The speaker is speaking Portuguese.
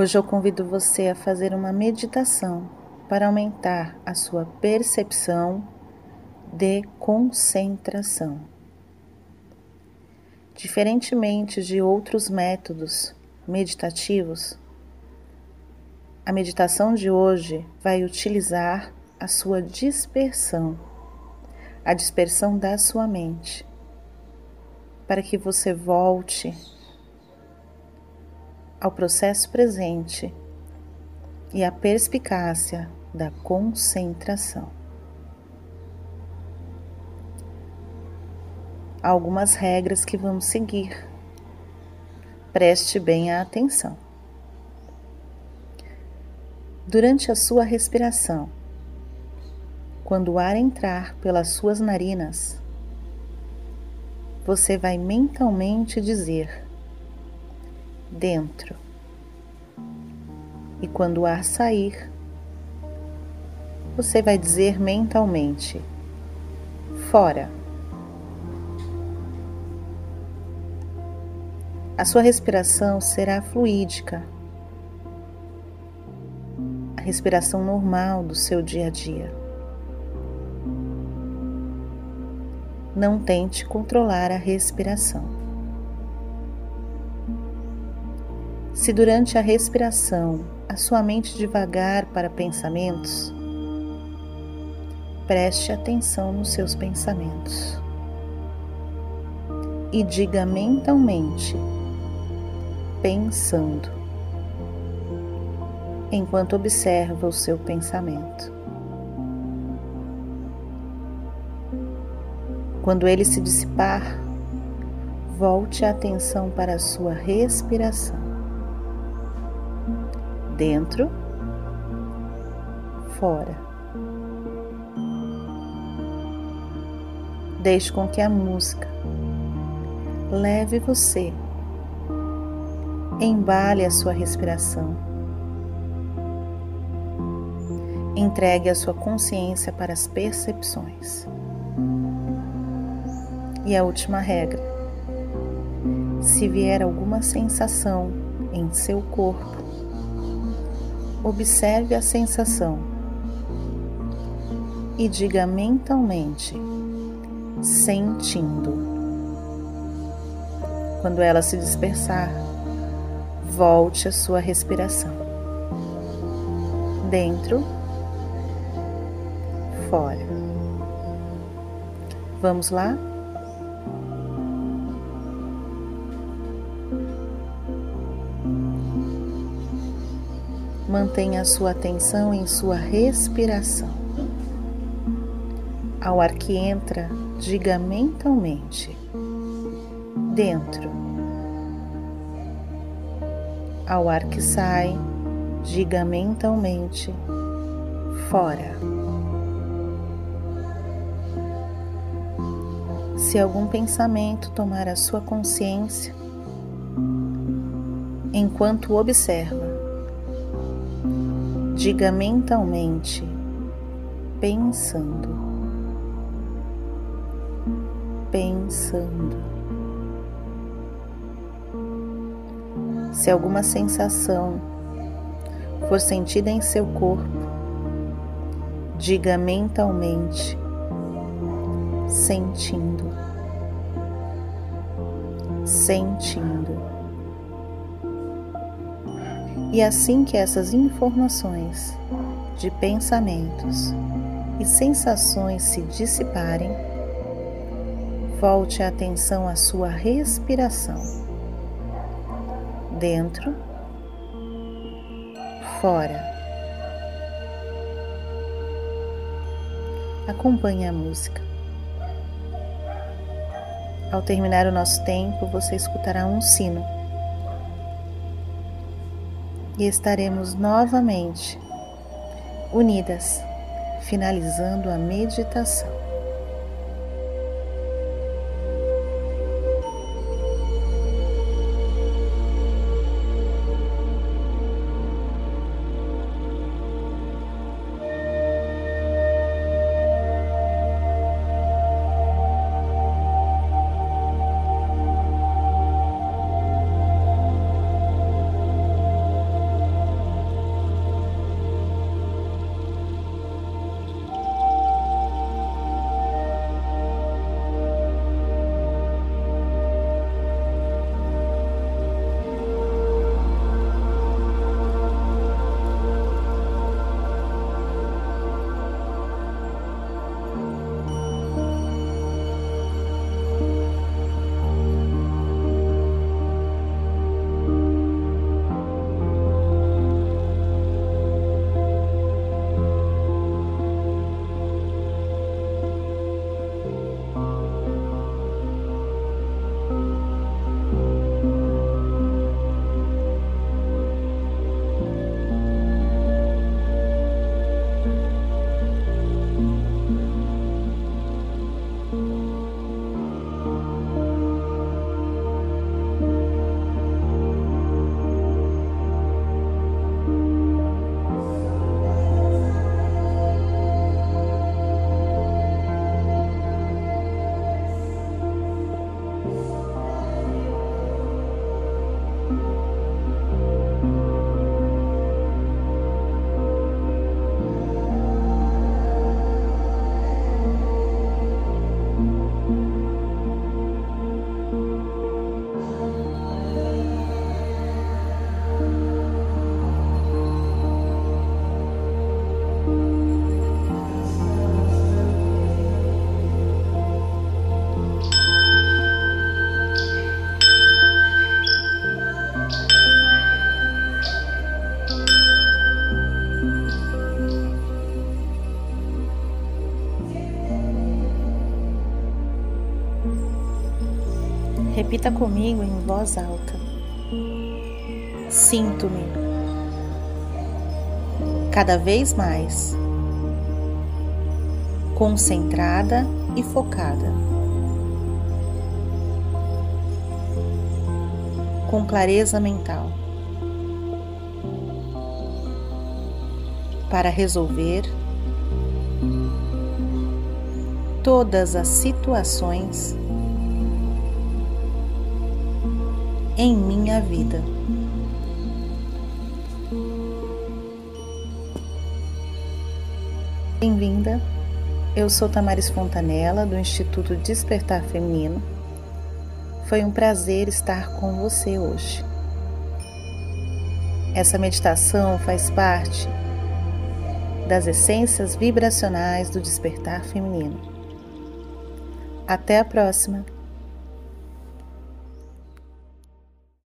Hoje eu convido você a fazer uma meditação para aumentar a sua percepção de concentração. Diferentemente de outros métodos meditativos, a meditação de hoje vai utilizar a sua dispersão, a dispersão da sua mente, para que você volte ao processo presente e à perspicácia da concentração. Algumas regras que vamos seguir. Preste bem a atenção. Durante a sua respiração, quando o ar entrar pelas suas narinas, você vai mentalmente dizer dentro. E quando o ar sair, você vai dizer mentalmente fora. A sua respiração será fluídica, a respiração normal do seu dia a dia. Não tente controlar a respiração. Se durante a respiração a sua mente devagar para pensamentos, preste atenção nos seus pensamentos e diga mentalmente, pensando, enquanto observa o seu pensamento. Quando ele se dissipar, volte a atenção para a sua respiração dentro, fora. Deixe com que a música leve você, embale a sua respiração, entregue a sua consciência para as percepções. E a última regra: se vier alguma sensação em seu corpo, observe a sensação e diga mentalmente, sentindo. Quando ela se dispersar, volte à sua respiração. Dentro, fora. Vamos lá? Mantenha sua atenção em sua respiração. Ao ar que entra, diga mentalmente: dentro. Ao ar que sai, diga mentalmente: fora. Se algum pensamento tomar a sua consciência, enquanto observa, Diga mentalmente, pensando, pensando. Se alguma sensação for sentida em seu corpo, diga mentalmente, sentindo, sentindo. E assim que essas informações de pensamentos e sensações se dissiparem, volte a atenção à sua respiração. Dentro, fora. Acompanhe a música. Ao terminar o nosso tempo, você escutará um sino e estaremos novamente unidas, finalizando a meditação. Repita comigo em voz alta. Sinto-me cada vez mais concentrada e focada, com clareza mental, para resolver todas as situações em minha vida. Bem-vinda, eu sou Tamares Fontanella, do Instituto Despertar Feminino. Foi um prazer estar com você hoje. Essa meditação faz parte das essências vibracionais do despertar feminino. Até a próxima!